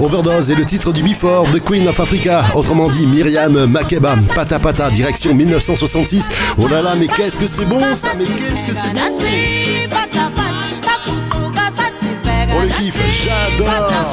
Overdose est le titre du Before The Queen of Africa, autrement dit Myriam Makeba, Pata Pata, direction 1966. Oh là là, mais qu'est-ce que c'est bon ça, mais qu'est-ce que c'est bon On le kiffe, j'adore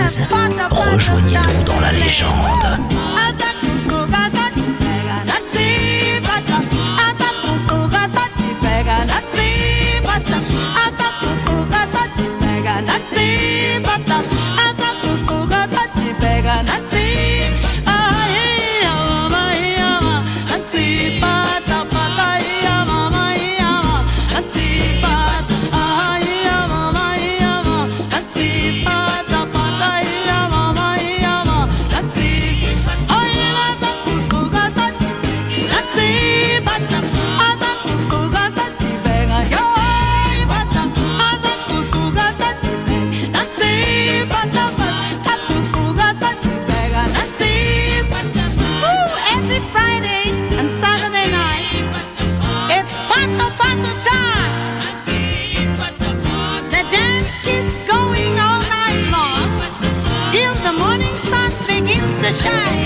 Rejoignez-nous dans la légende. shine.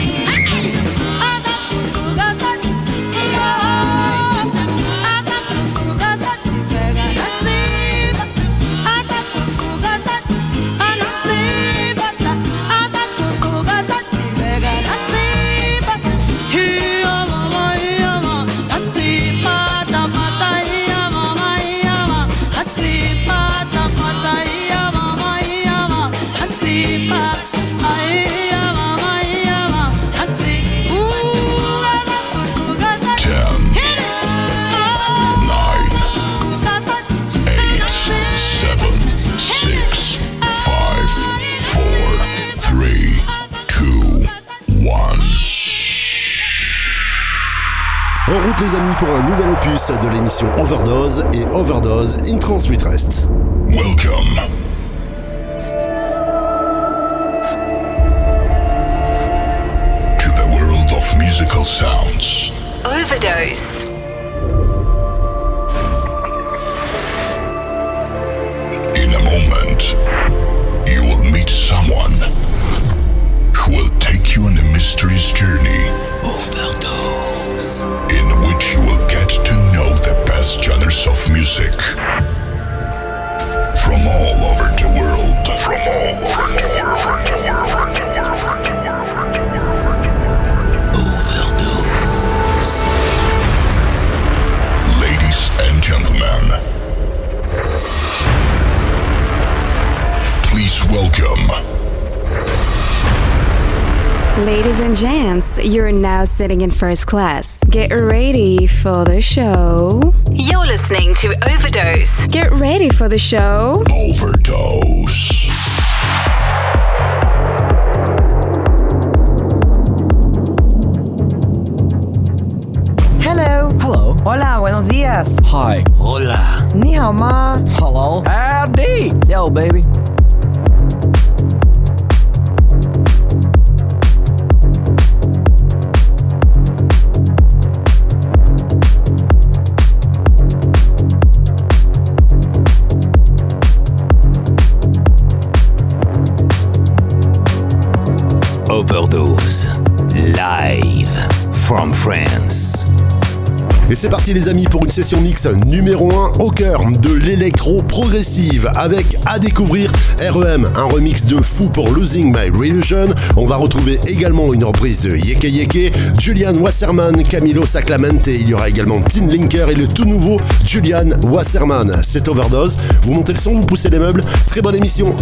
De l'émission Overdose et Overdose in Trans Rest. Welcome. to the world of musical sounds. Overdose. Welcome. Ladies and gents, you're now sitting in first class. Get ready for the show. You're listening to Overdose. Get ready for the show. Overdose. Hello. Hello. Hola, buenos días. Hi. Hola. Ni hao ma. Hello. Howdy. Yo, baby. Overdose. Live from France. Et c'est parti les amis pour une session mix numéro 1 au cœur de l'électro progressive avec à découvrir REM, un remix de fou pour Losing My Religion. On va retrouver également une reprise de Yeke Yeke, Julian Wasserman, Camilo Saclamente. Il y aura également Tim Linker et le tout nouveau Julian Wasserman. C'est Overdose. Vous montez le son, vous poussez les meubles. Très bonne émission.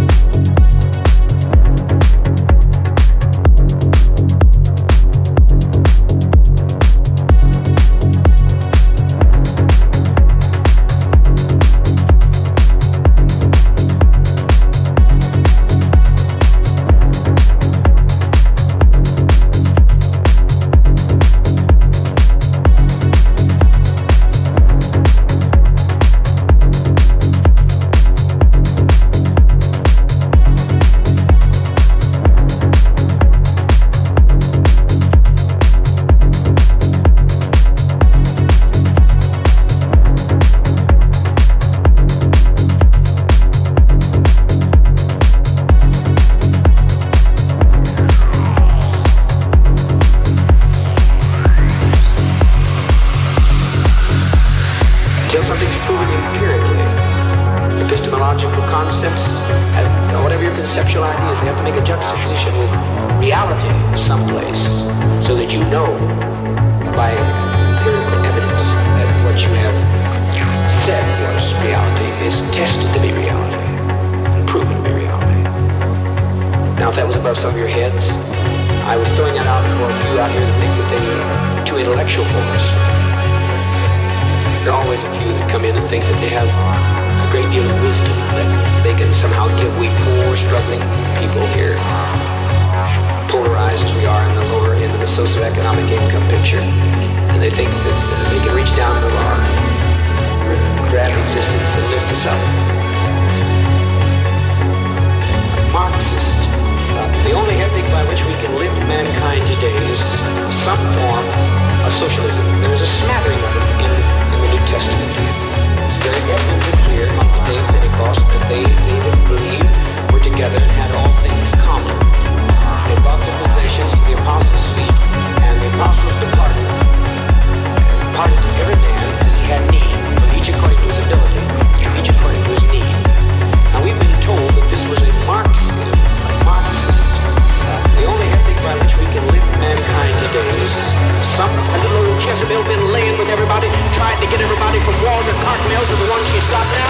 The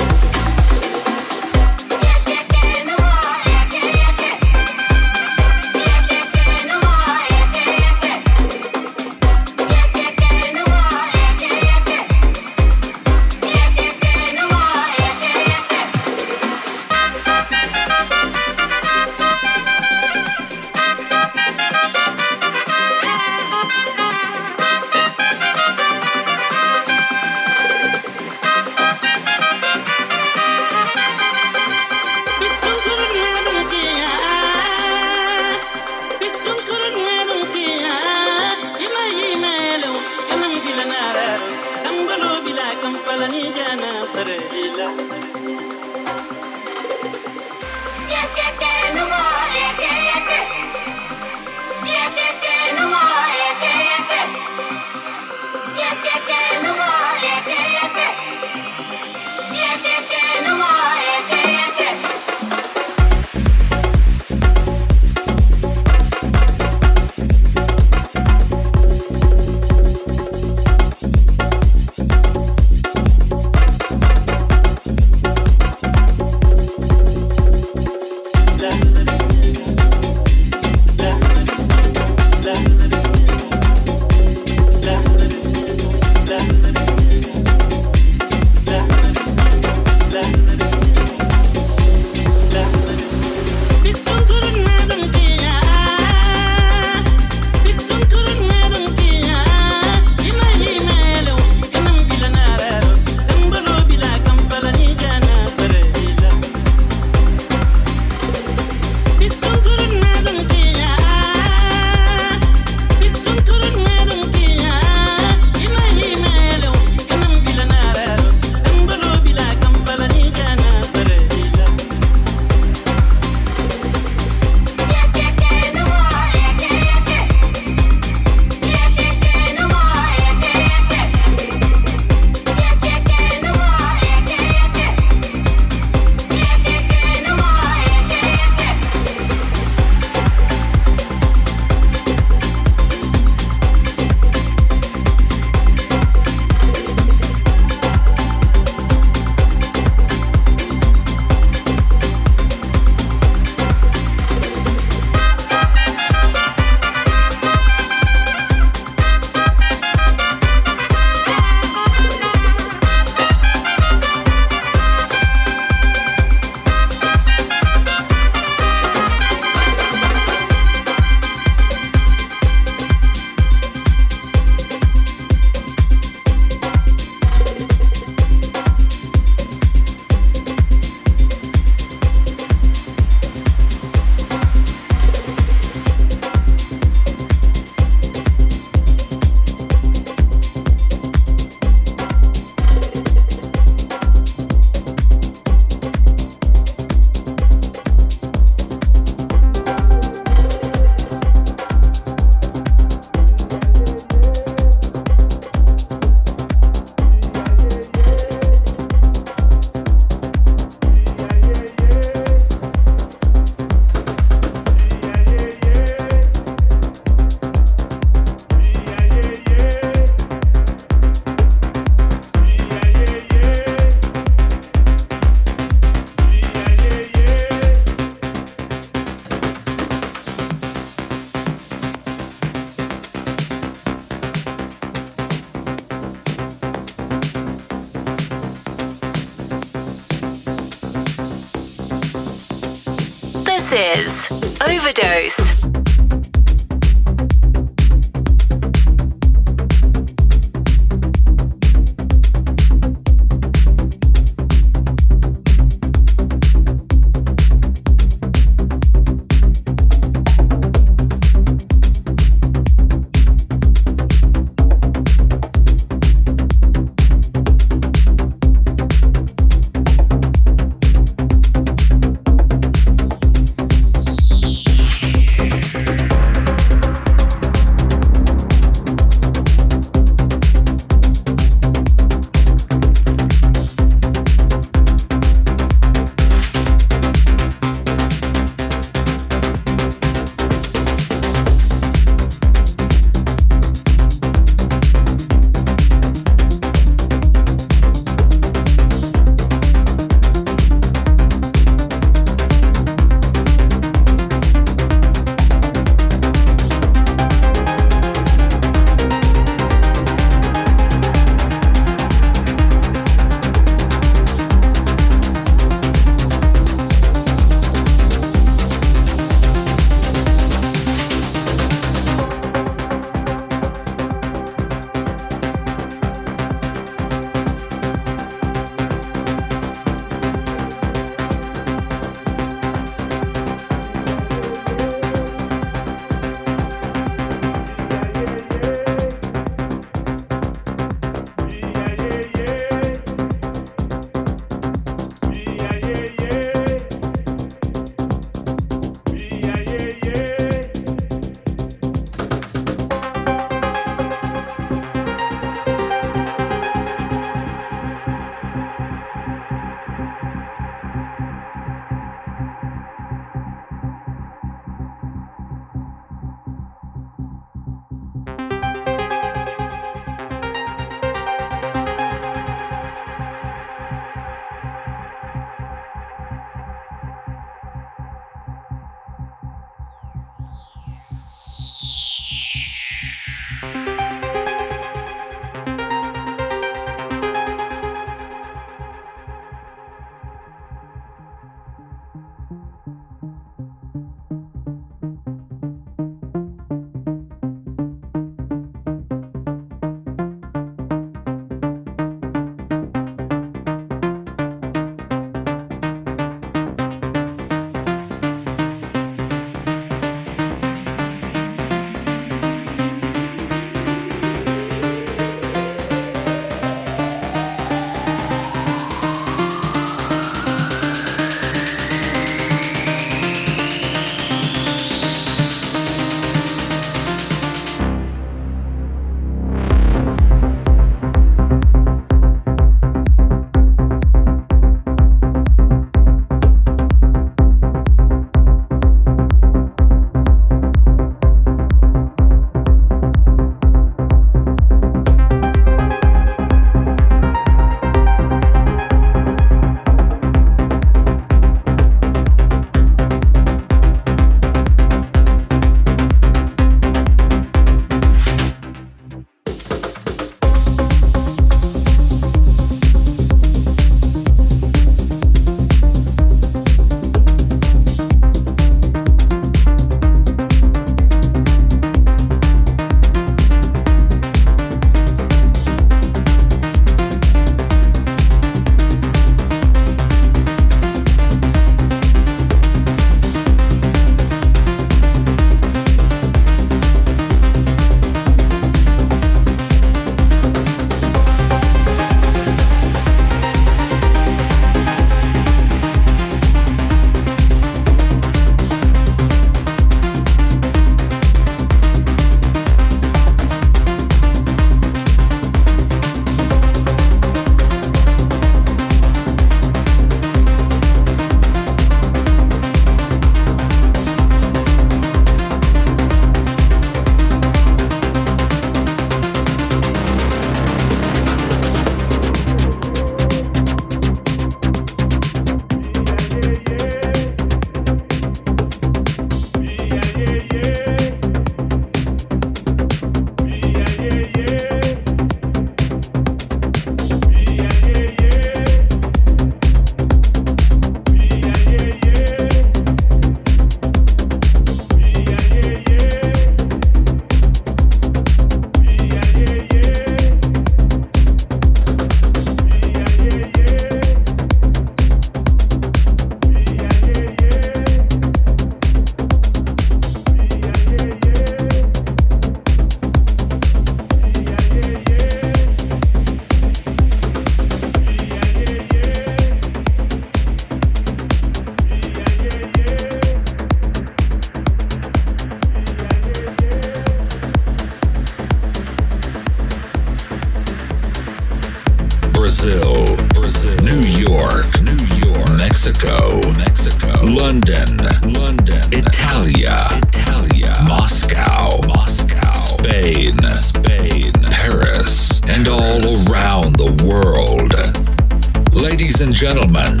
gentlemen,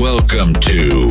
welcome to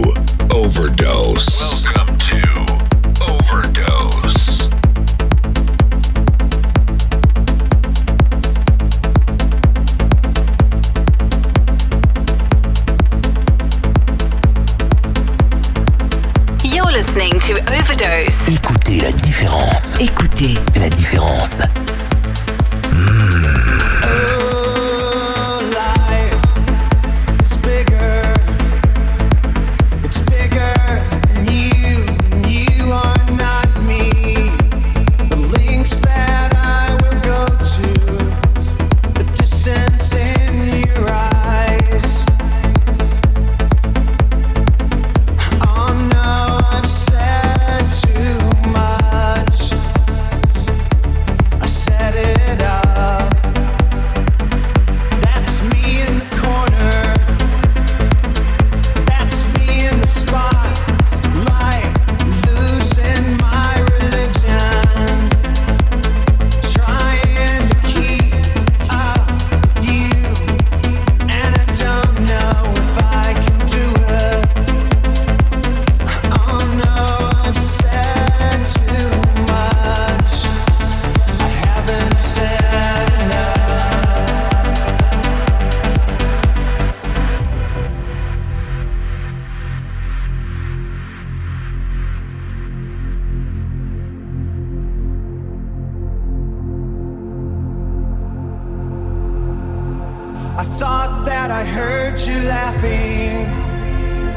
I thought that I heard you laughing.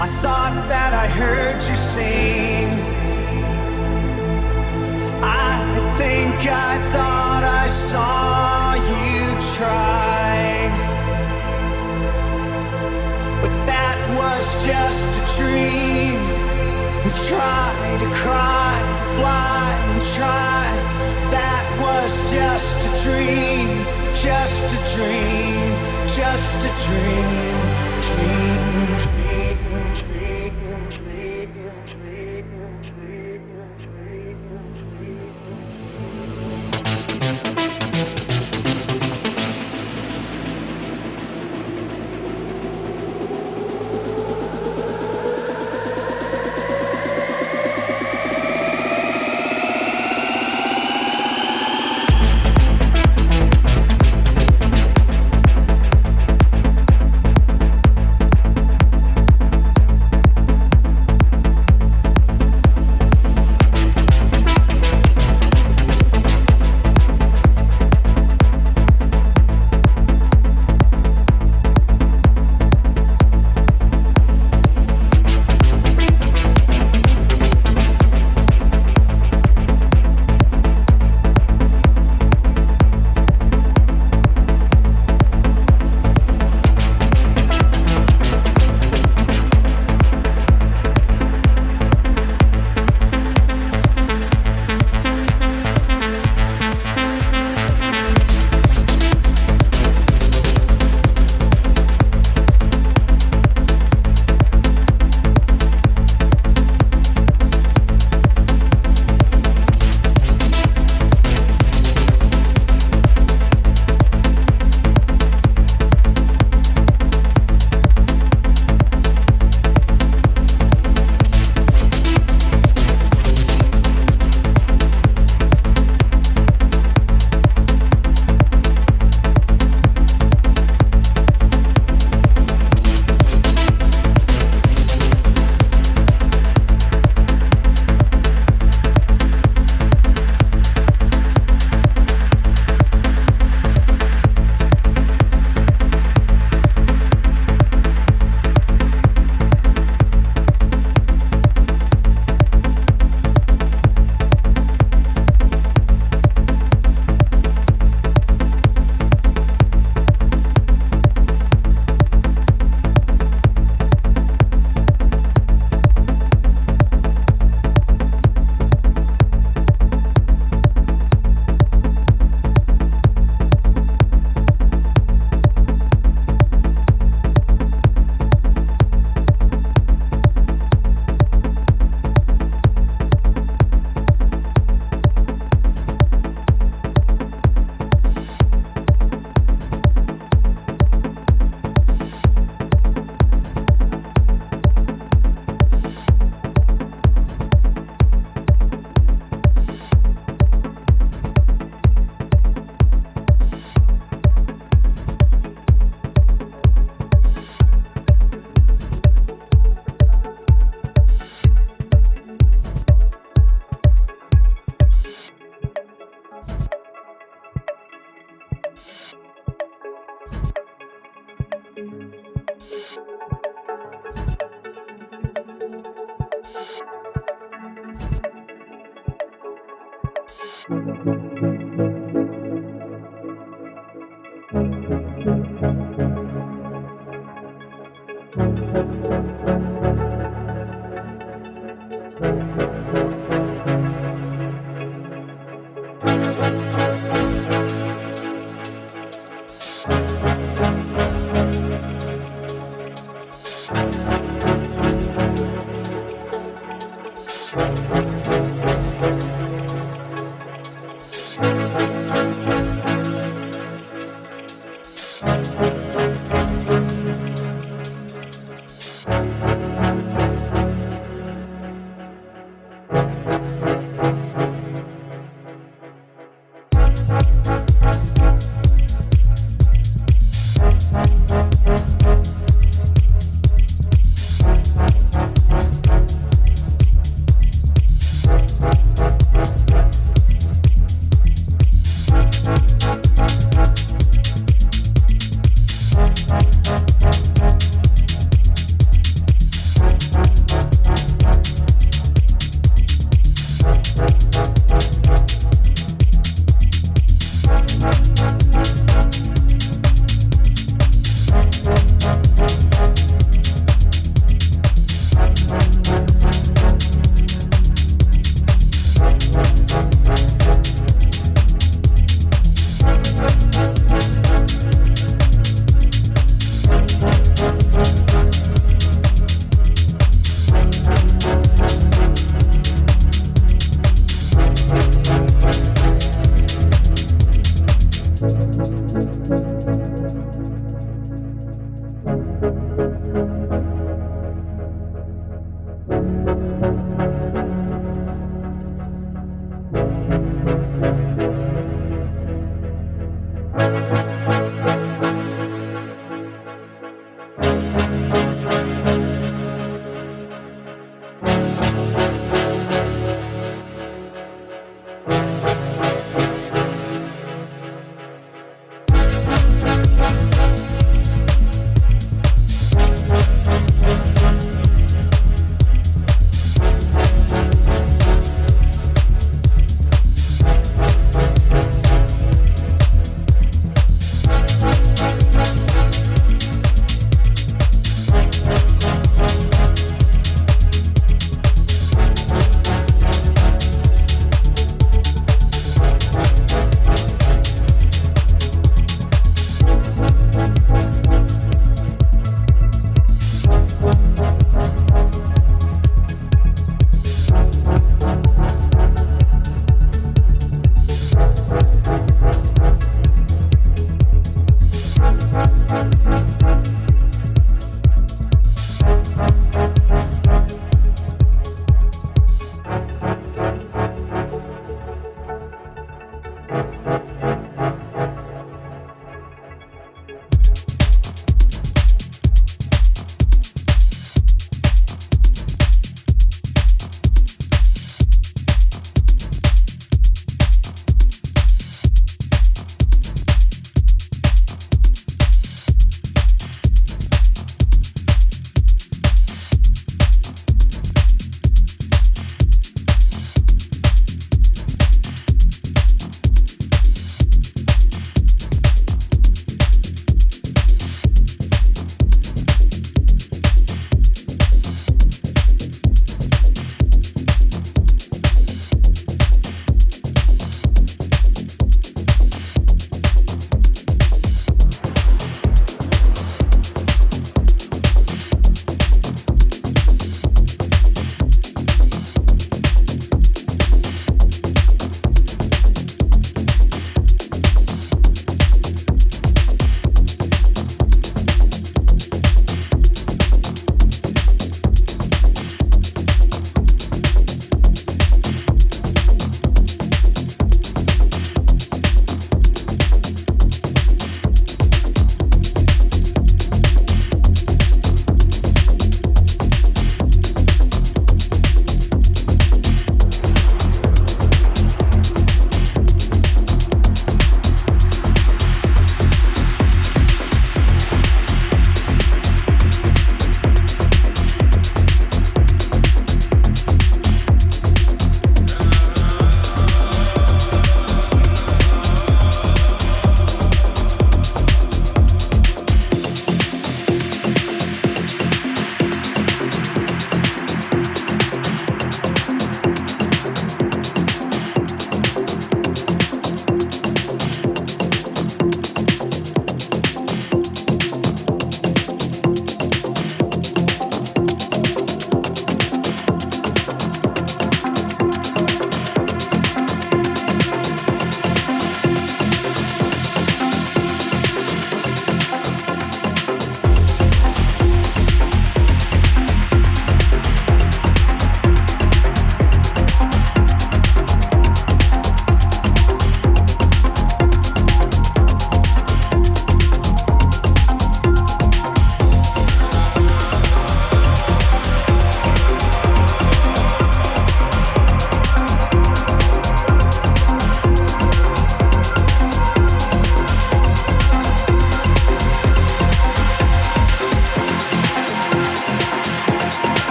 I thought that I heard you sing. I think I thought I saw you try. But that was just a dream. And try to cry, fly and try. That was just a dream, just a dream, just a dream.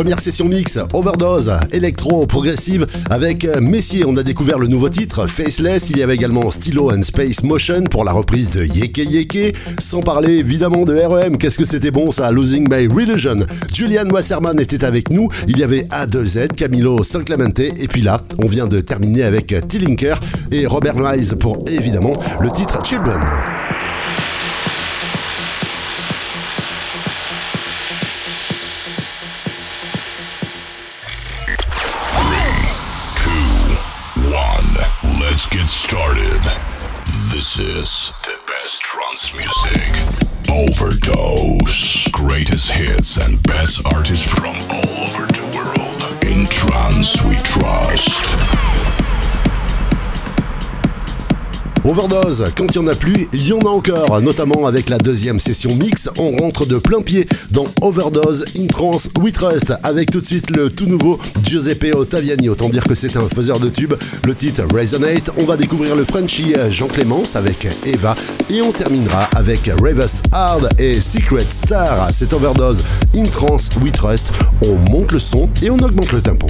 Première session mix, overdose, électro, progressive avec Messier. On a découvert le nouveau titre, Faceless. Il y avait également Stylo and Space Motion pour la reprise de Yeke Yeke. Sans parler évidemment de REM. Qu'est-ce que c'était bon ça, Losing My Religion. Julian Wasserman était avec nous. Il y avait A2Z, Camilo San Clemente. Et puis là, on vient de terminer avec Tillinker et Robert Miles pour évidemment le titre Children. Is the best trance music. Overdose. Greatest hits and best artists from all over the world. In trance we trust. Overdose, quand il n'y en a plus, il y en a encore, notamment avec la deuxième session mix, on rentre de plein pied dans Overdose in Trance We Trust, avec tout de suite le tout nouveau Giuseppe Ottaviani, autant dire que c'est un faiseur de tube, le titre Resonate, on va découvrir le Frenchy Jean Clémence avec Eva, et on terminera avec Ravest Hard et Secret Star, c'est Overdose in Trance We Trust, on monte le son et on augmente le tempo.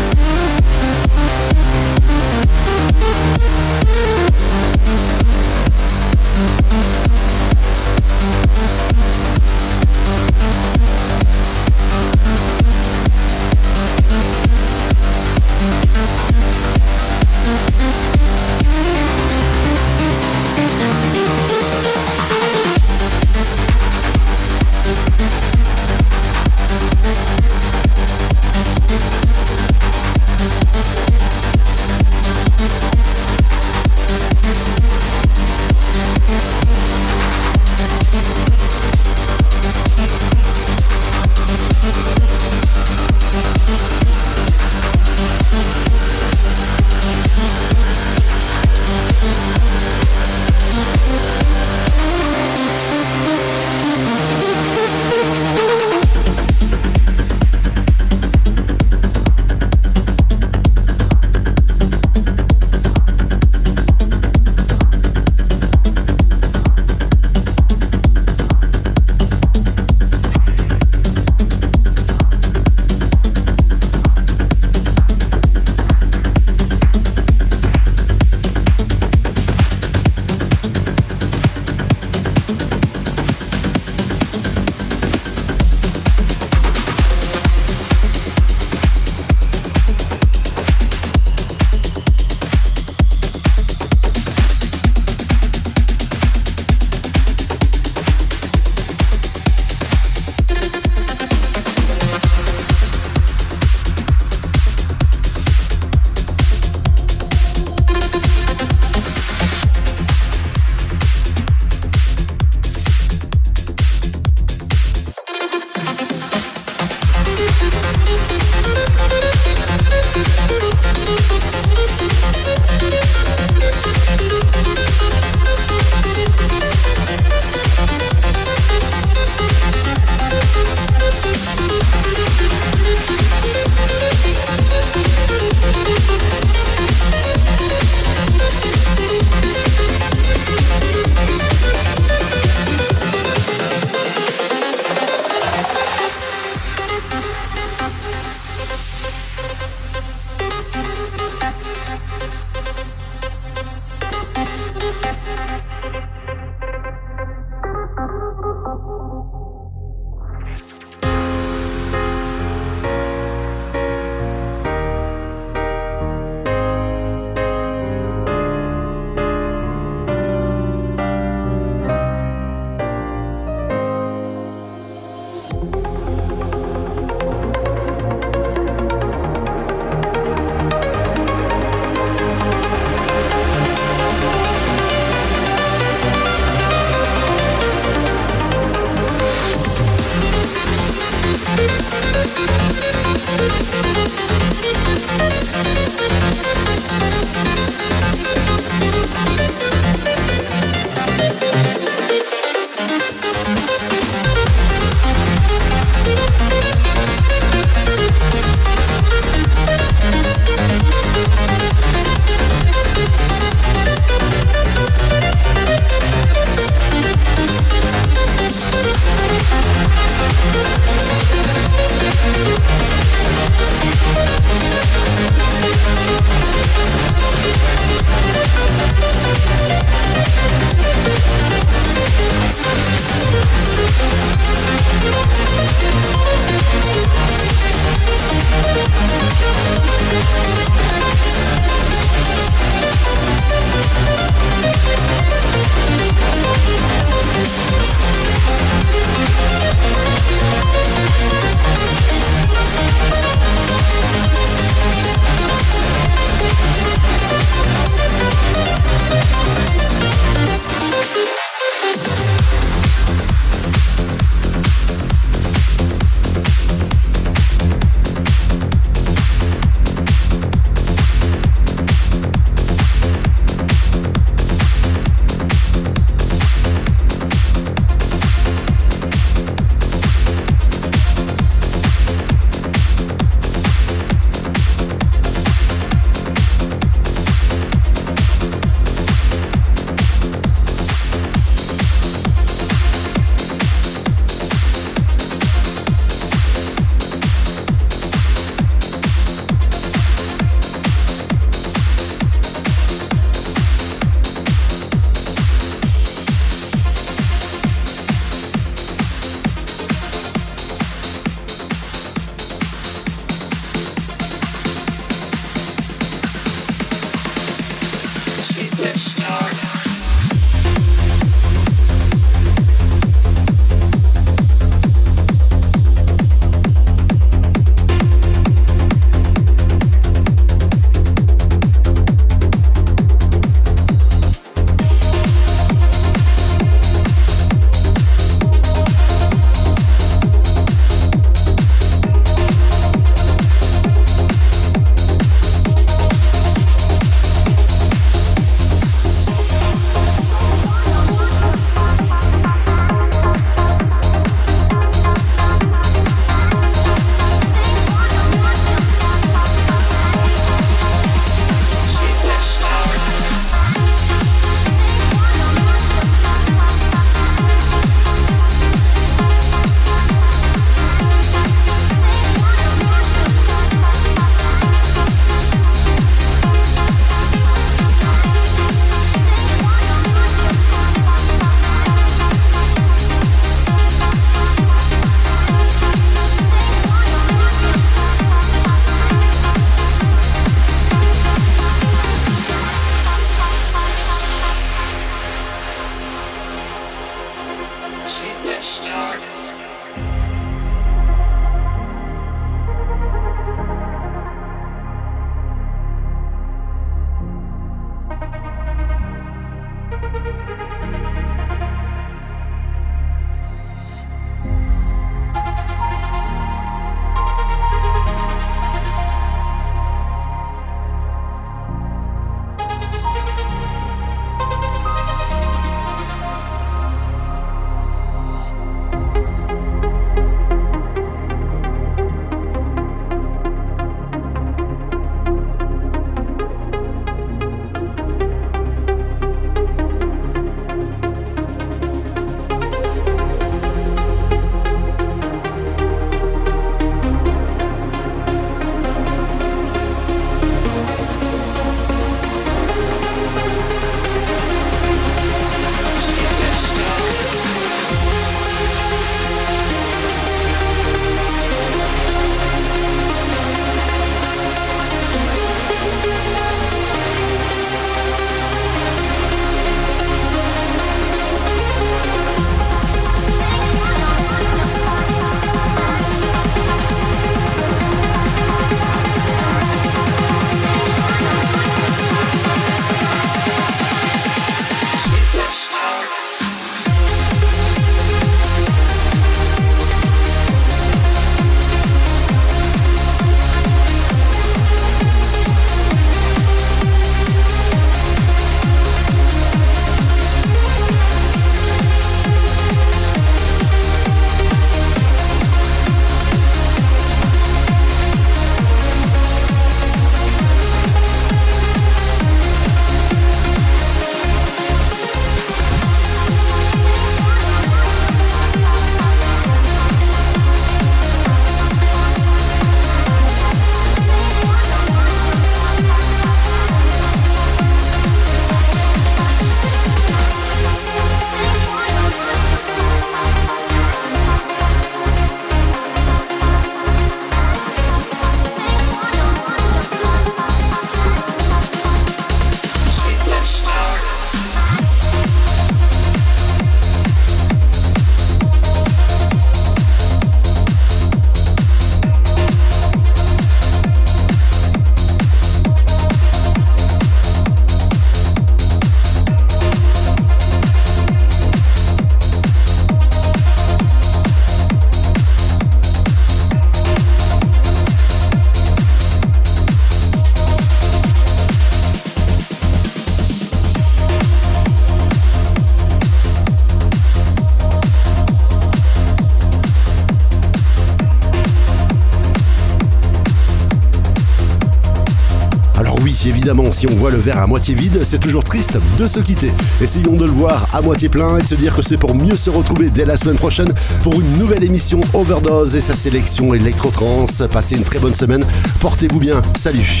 Si on voit le verre à moitié vide, c'est toujours triste de se quitter. Essayons de le voir à moitié plein et de se dire que c'est pour mieux se retrouver dès la semaine prochaine pour une nouvelle émission Overdose et sa sélection électro-trans. Passez une très bonne semaine, portez-vous bien, salut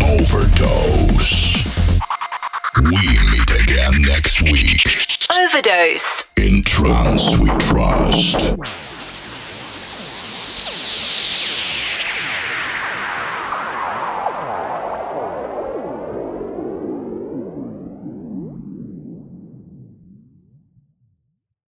Overdose. We meet again next week. Overdose. In trance we trust.